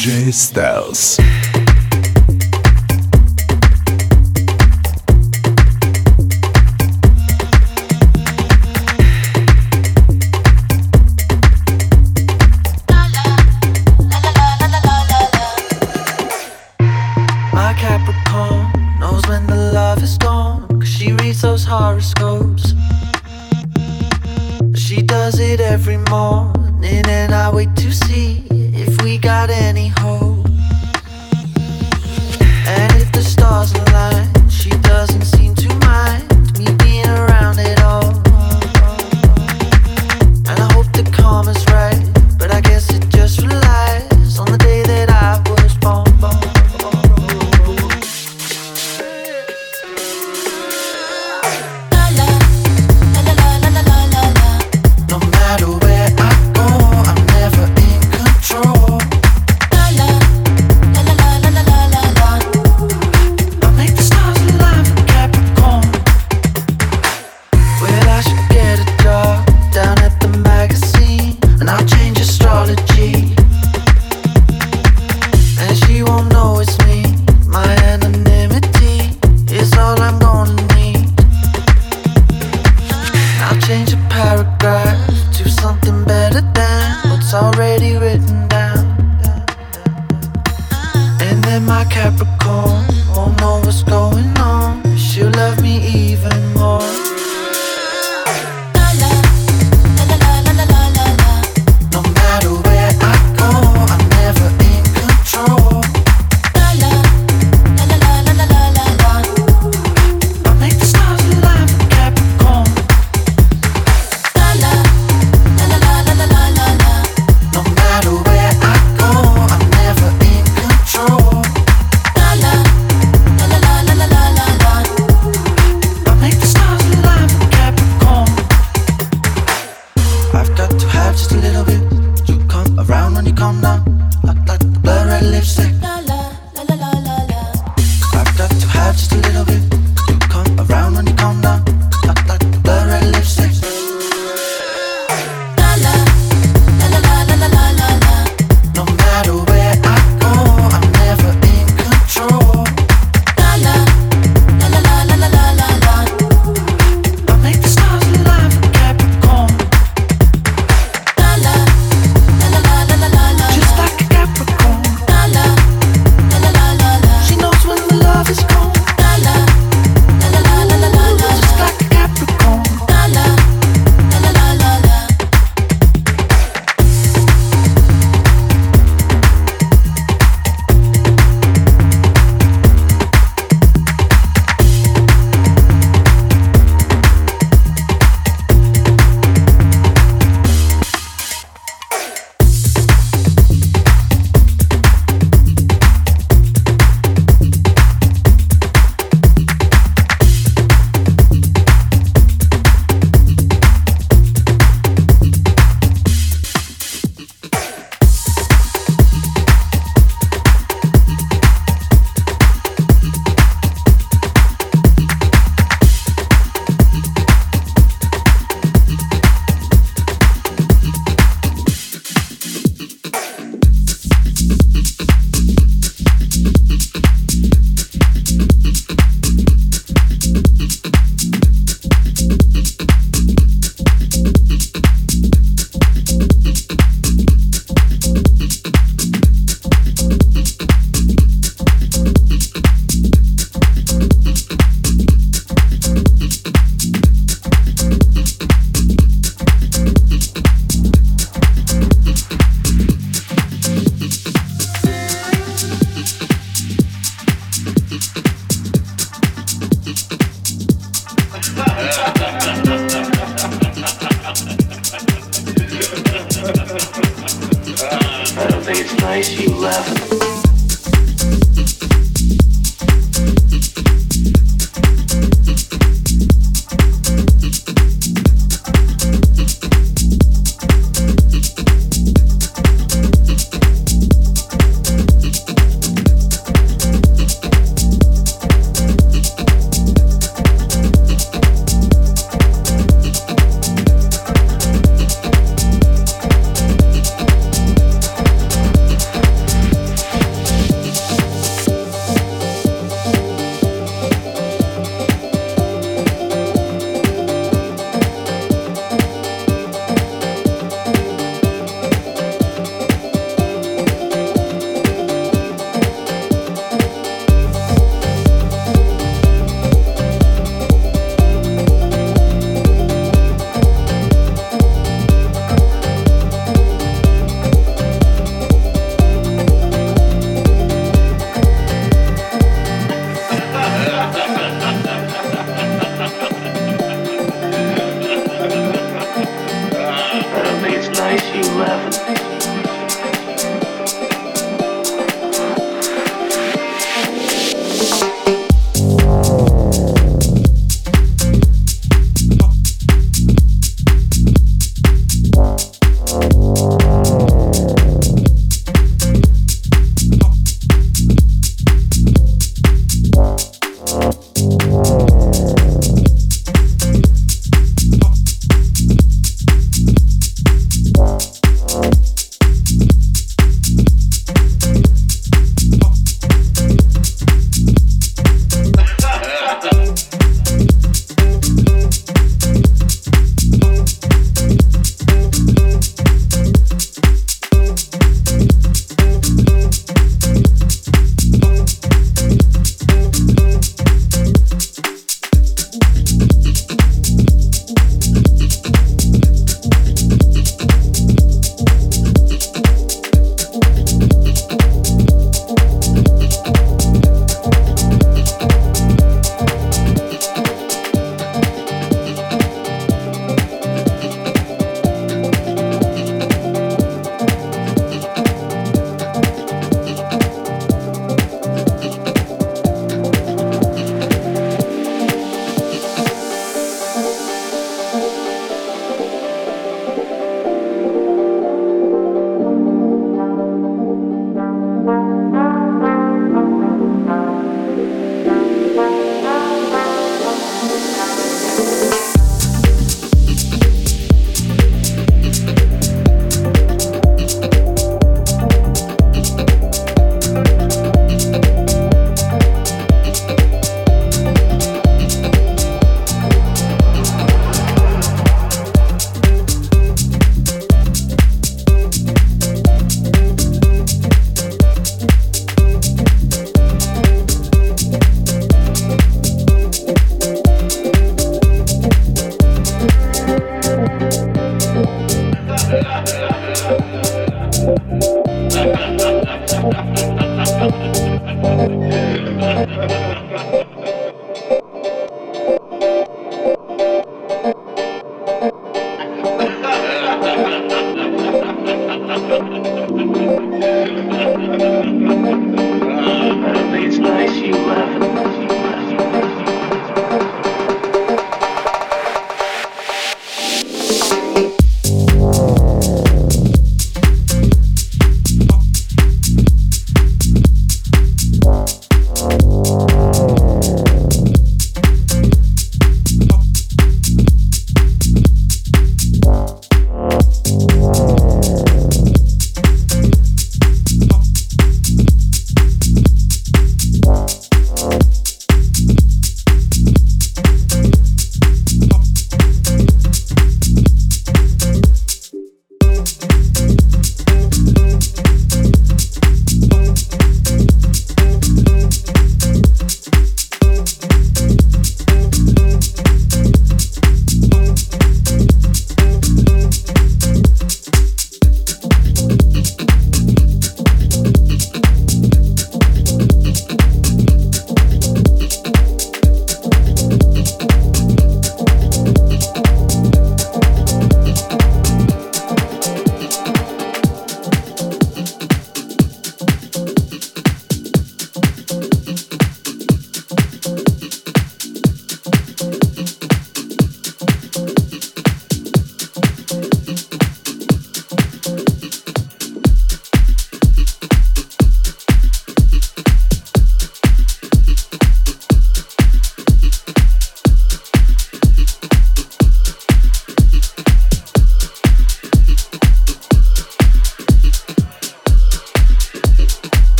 Styles.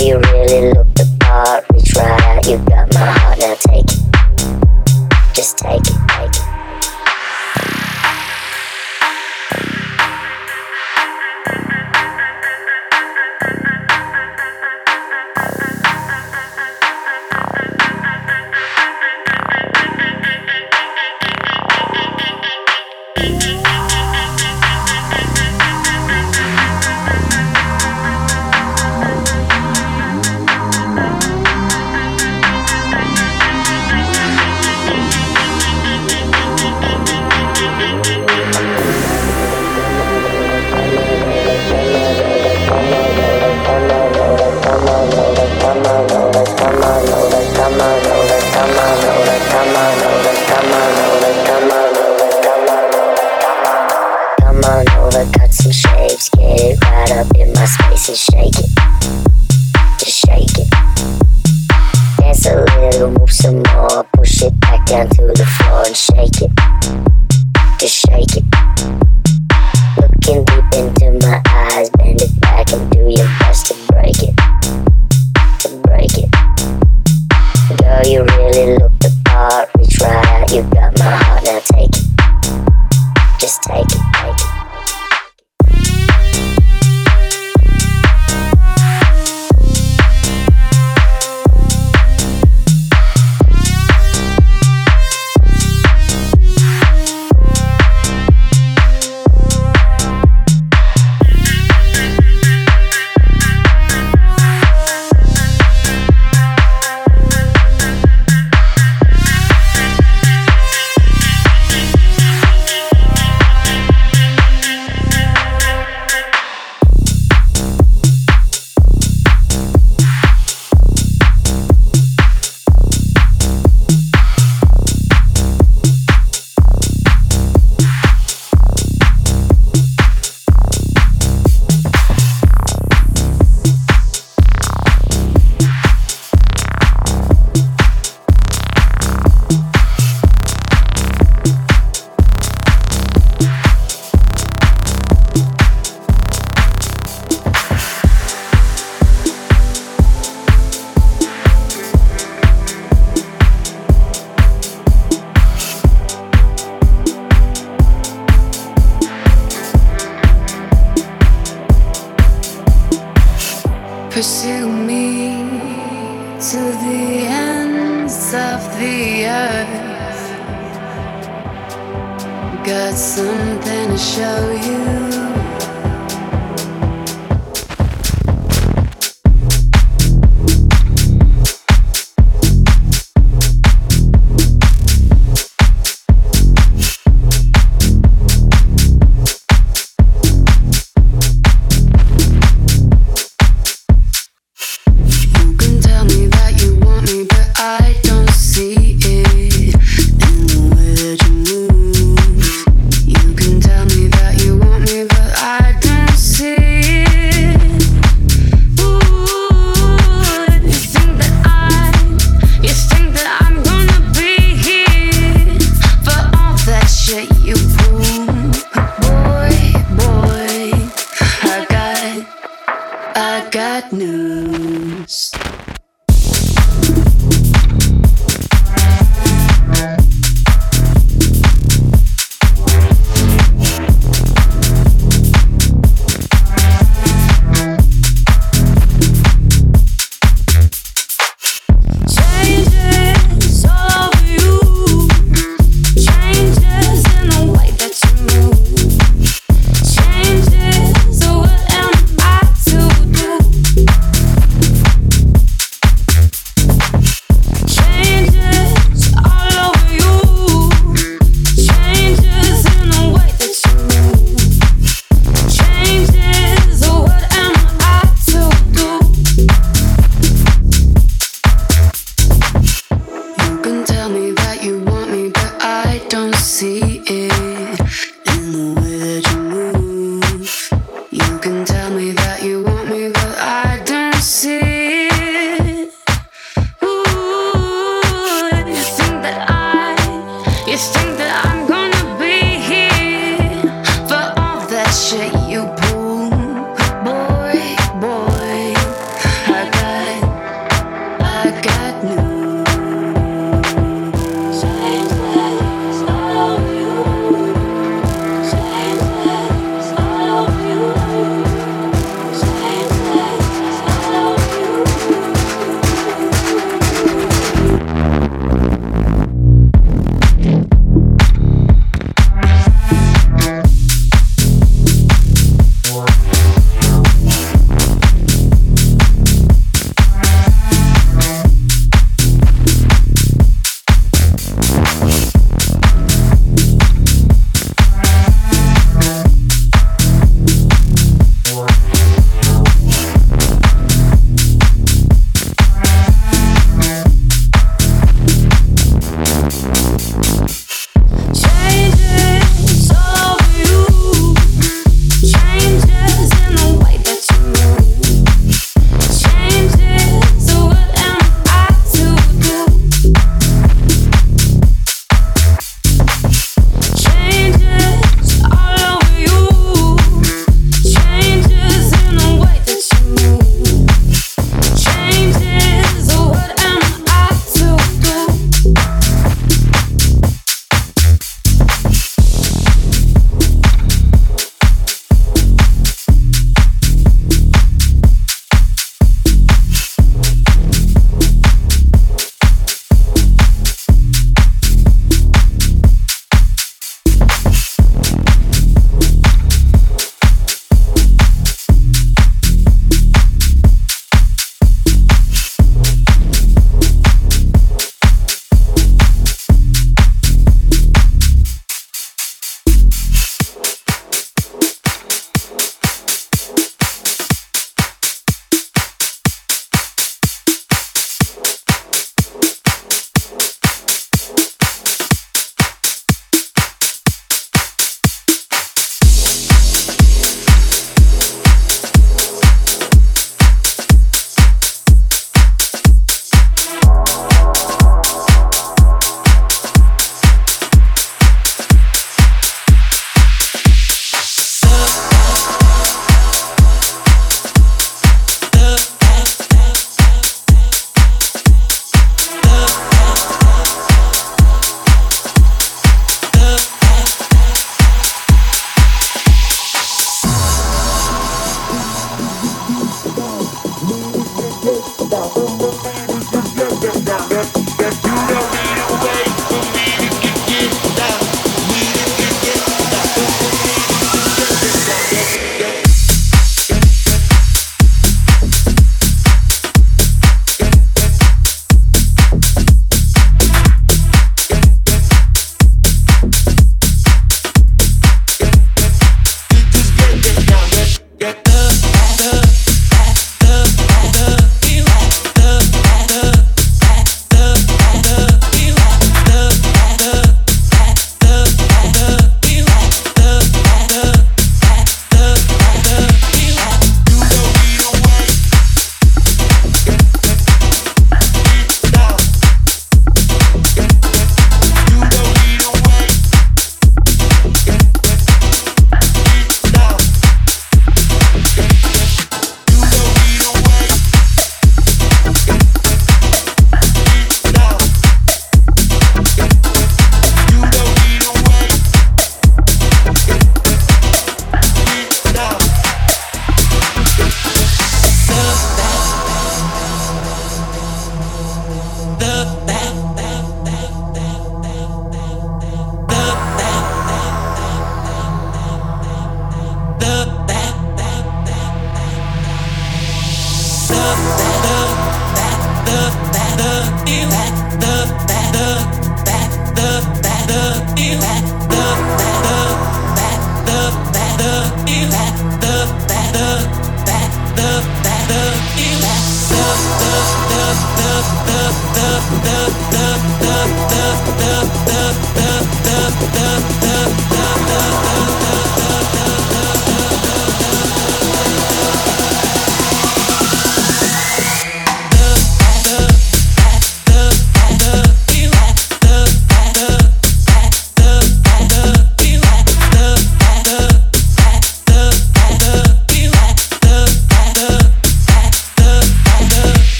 you really look the part. We tried, you got my.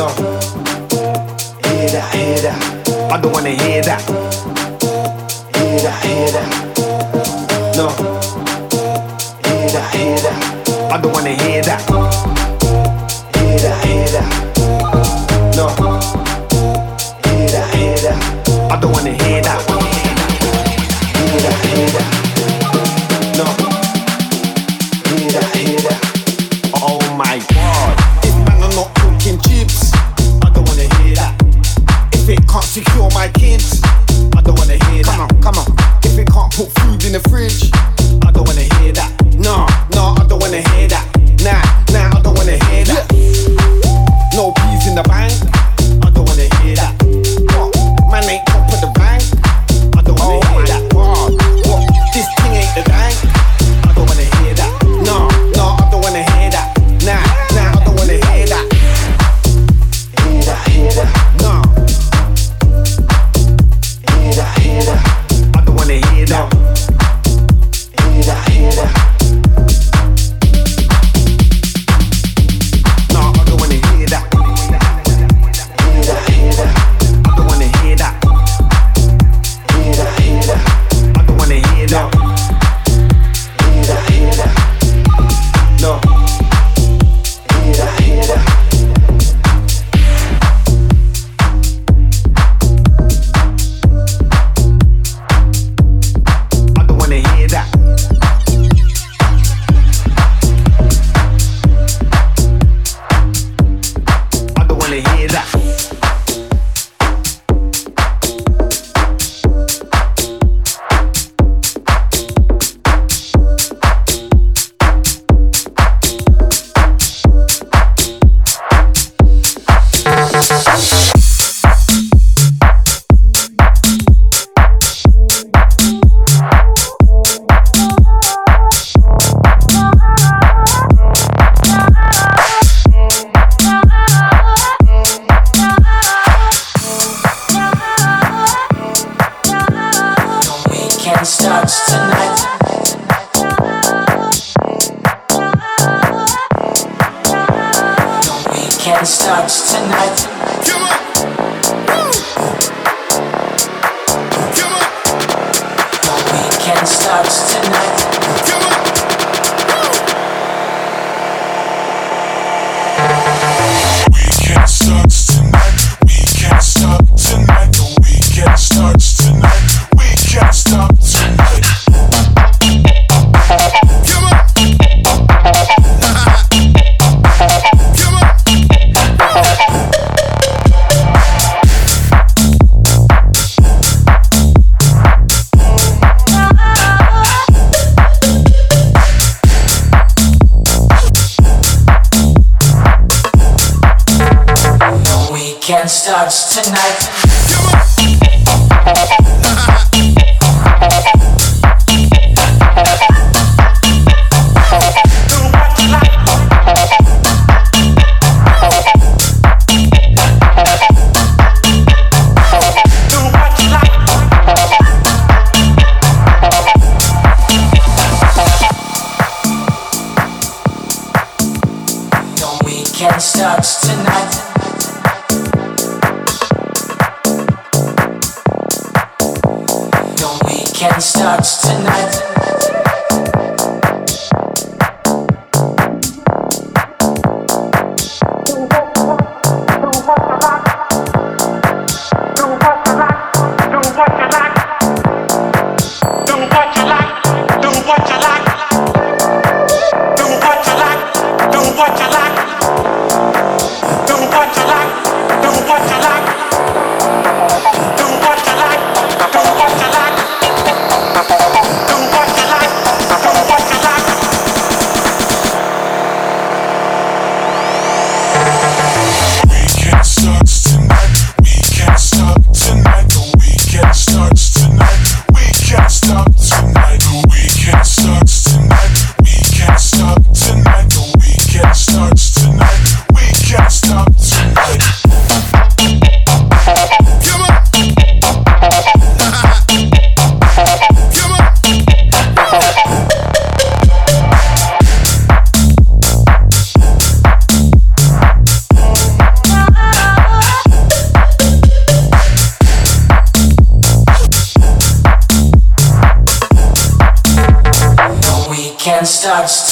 some. Hear that, hear that. I don't wanna hear that. Hear that, hear that. No. Hear that, hear that. I don't wanna hear that. Hear that, hear that. No. Hear that, hear that. I don't wanna hear that.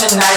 Tonight.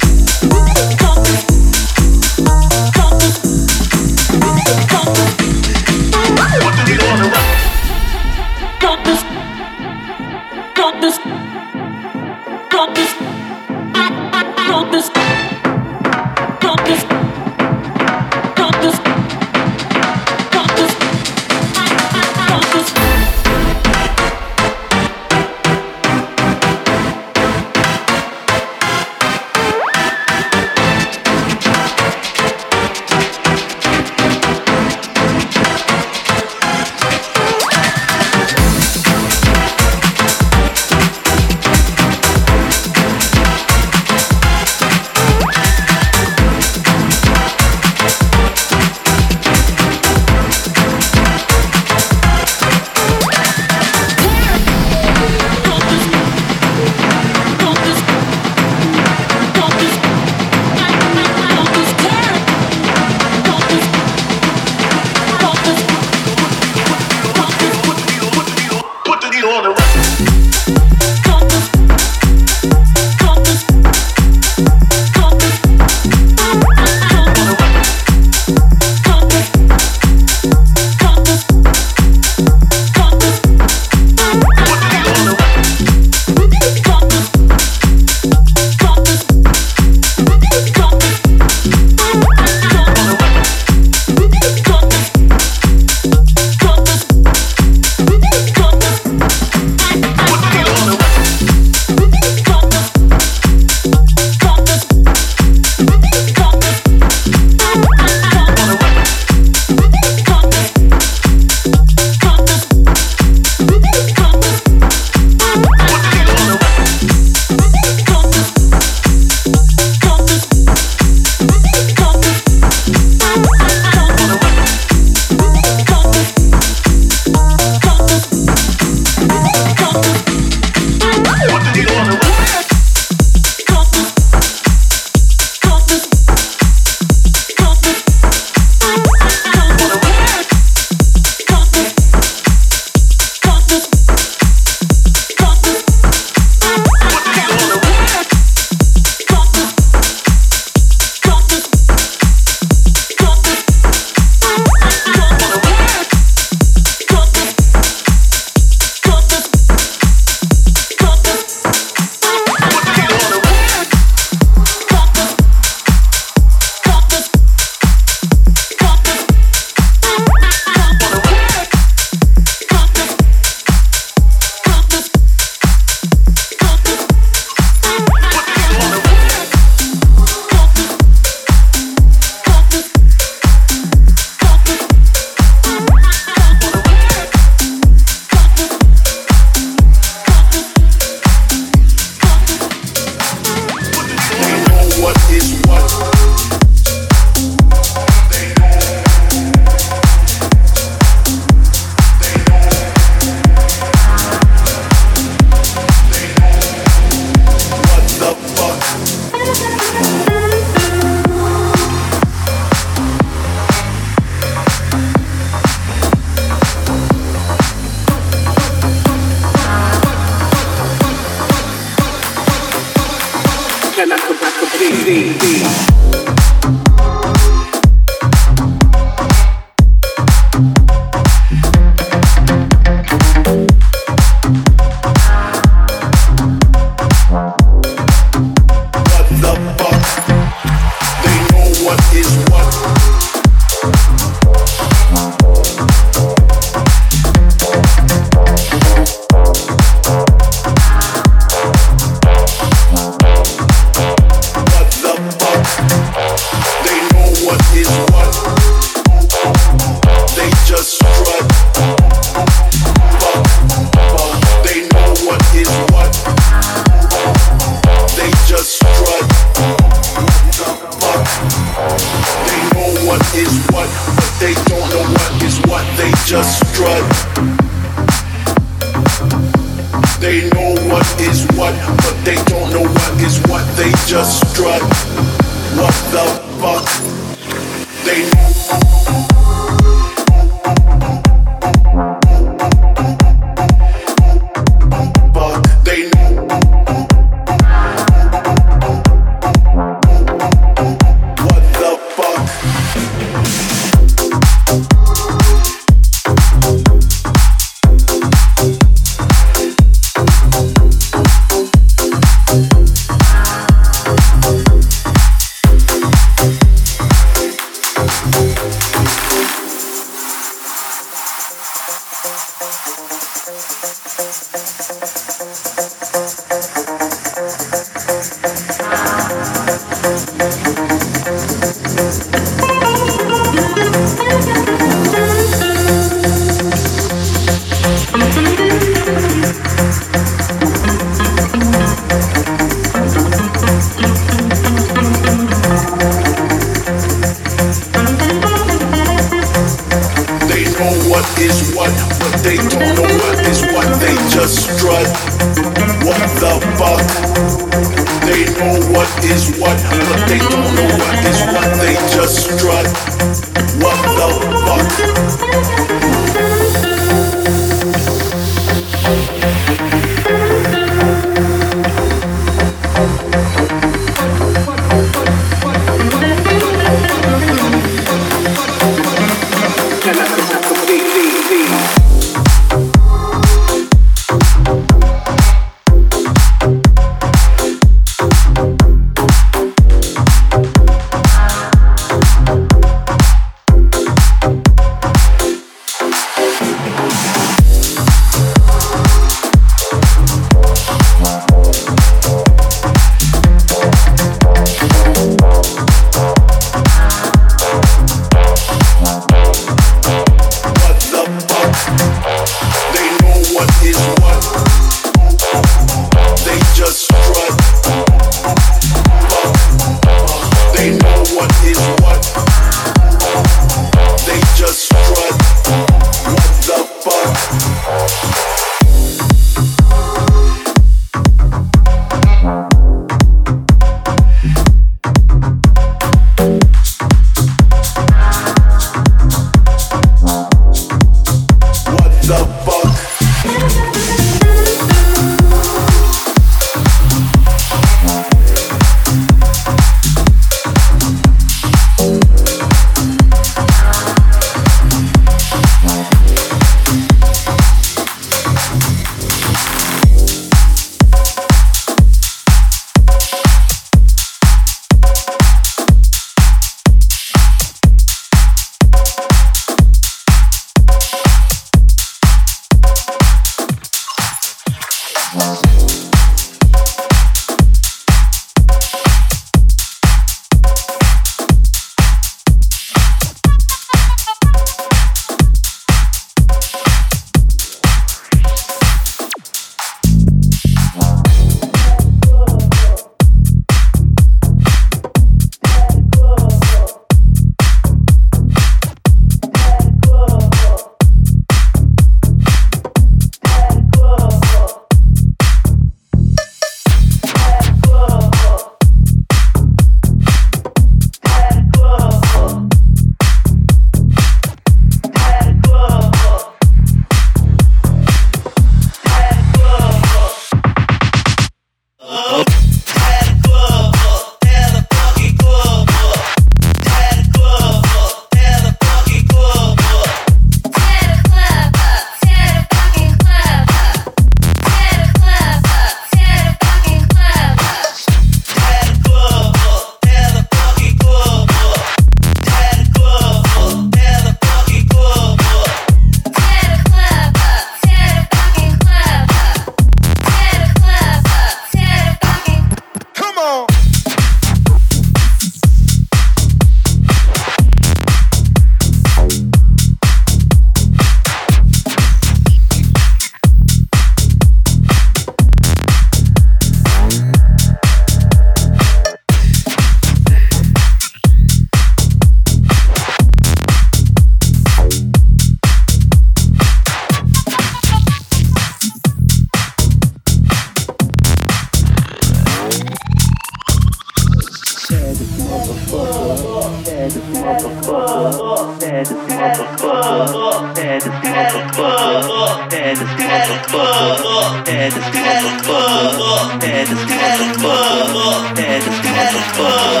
Tear this motherfucker this motherfucker this motherfucker this motherfucker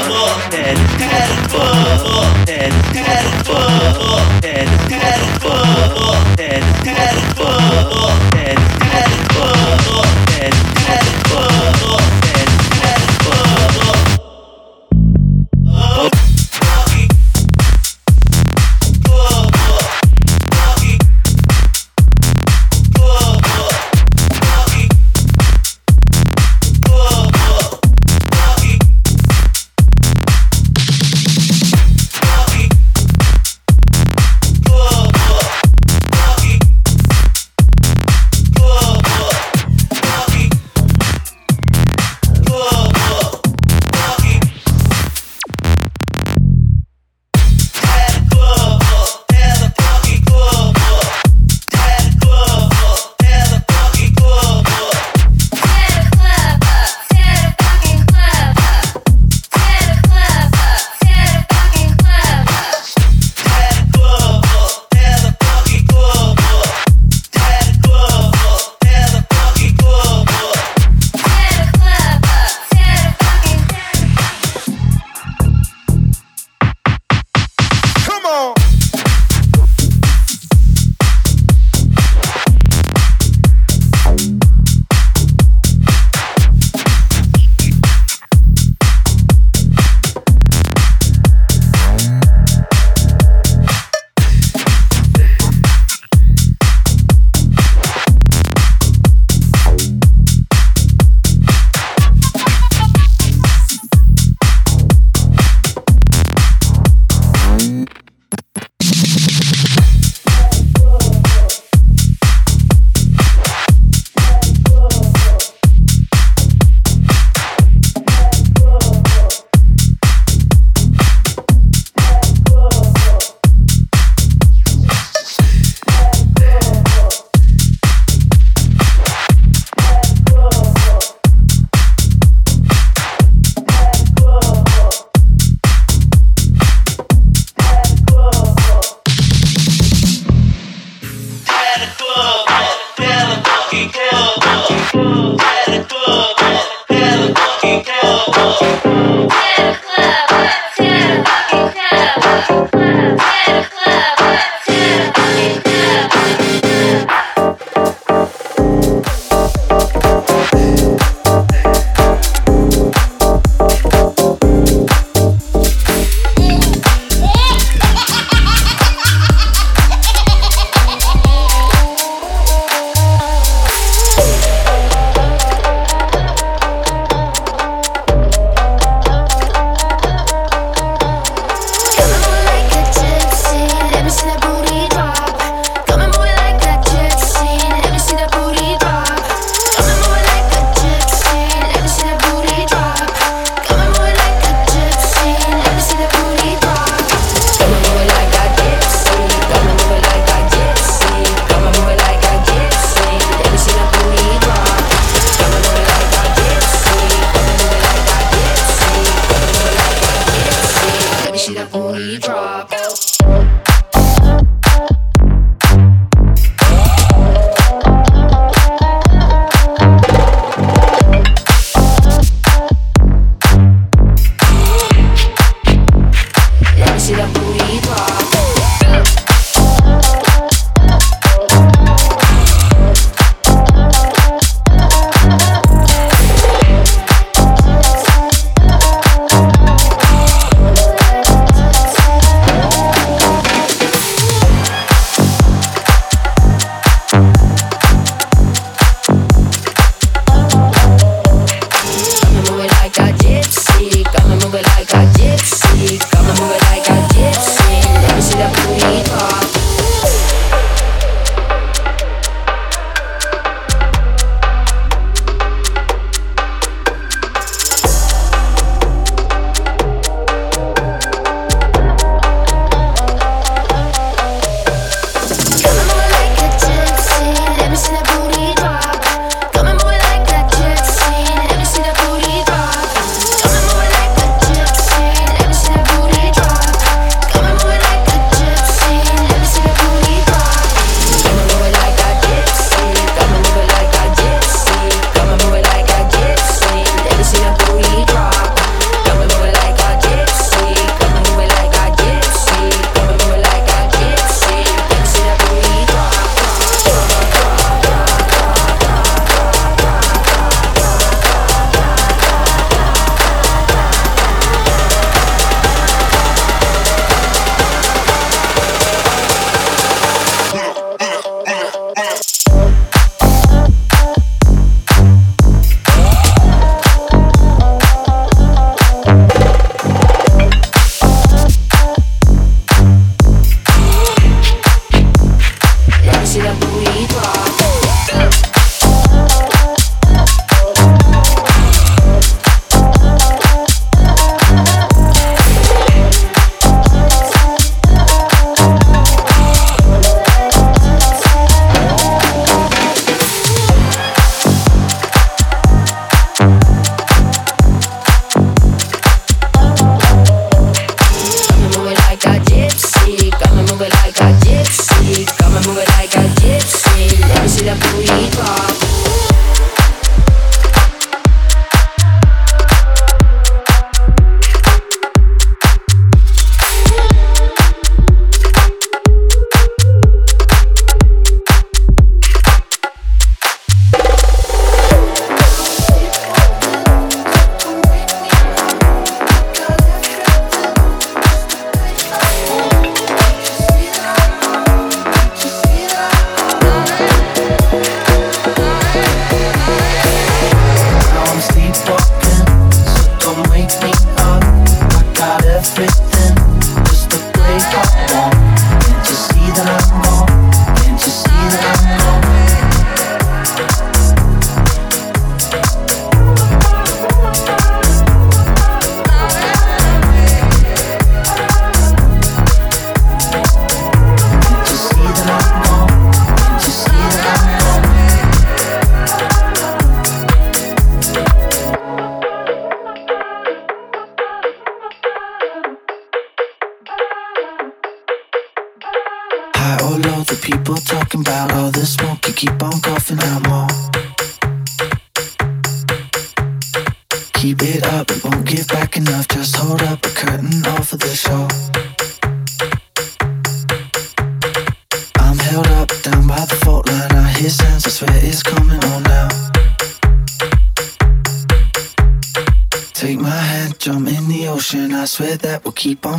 this motherfucker this motherfucker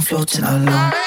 floating alone.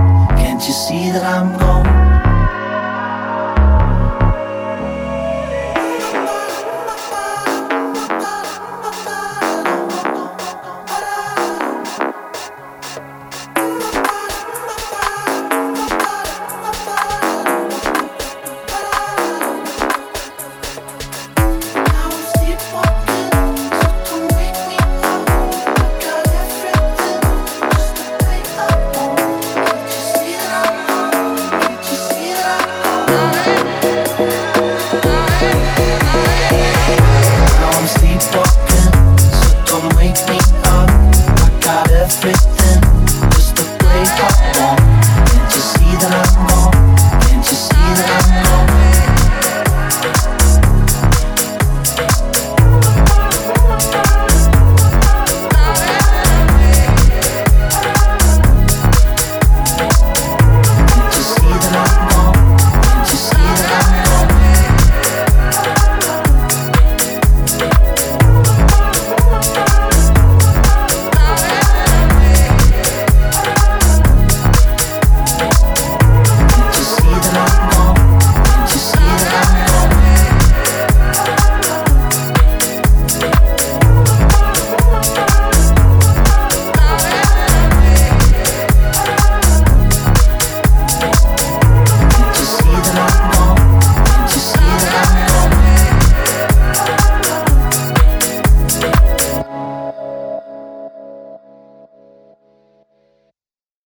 You see that I'm gone?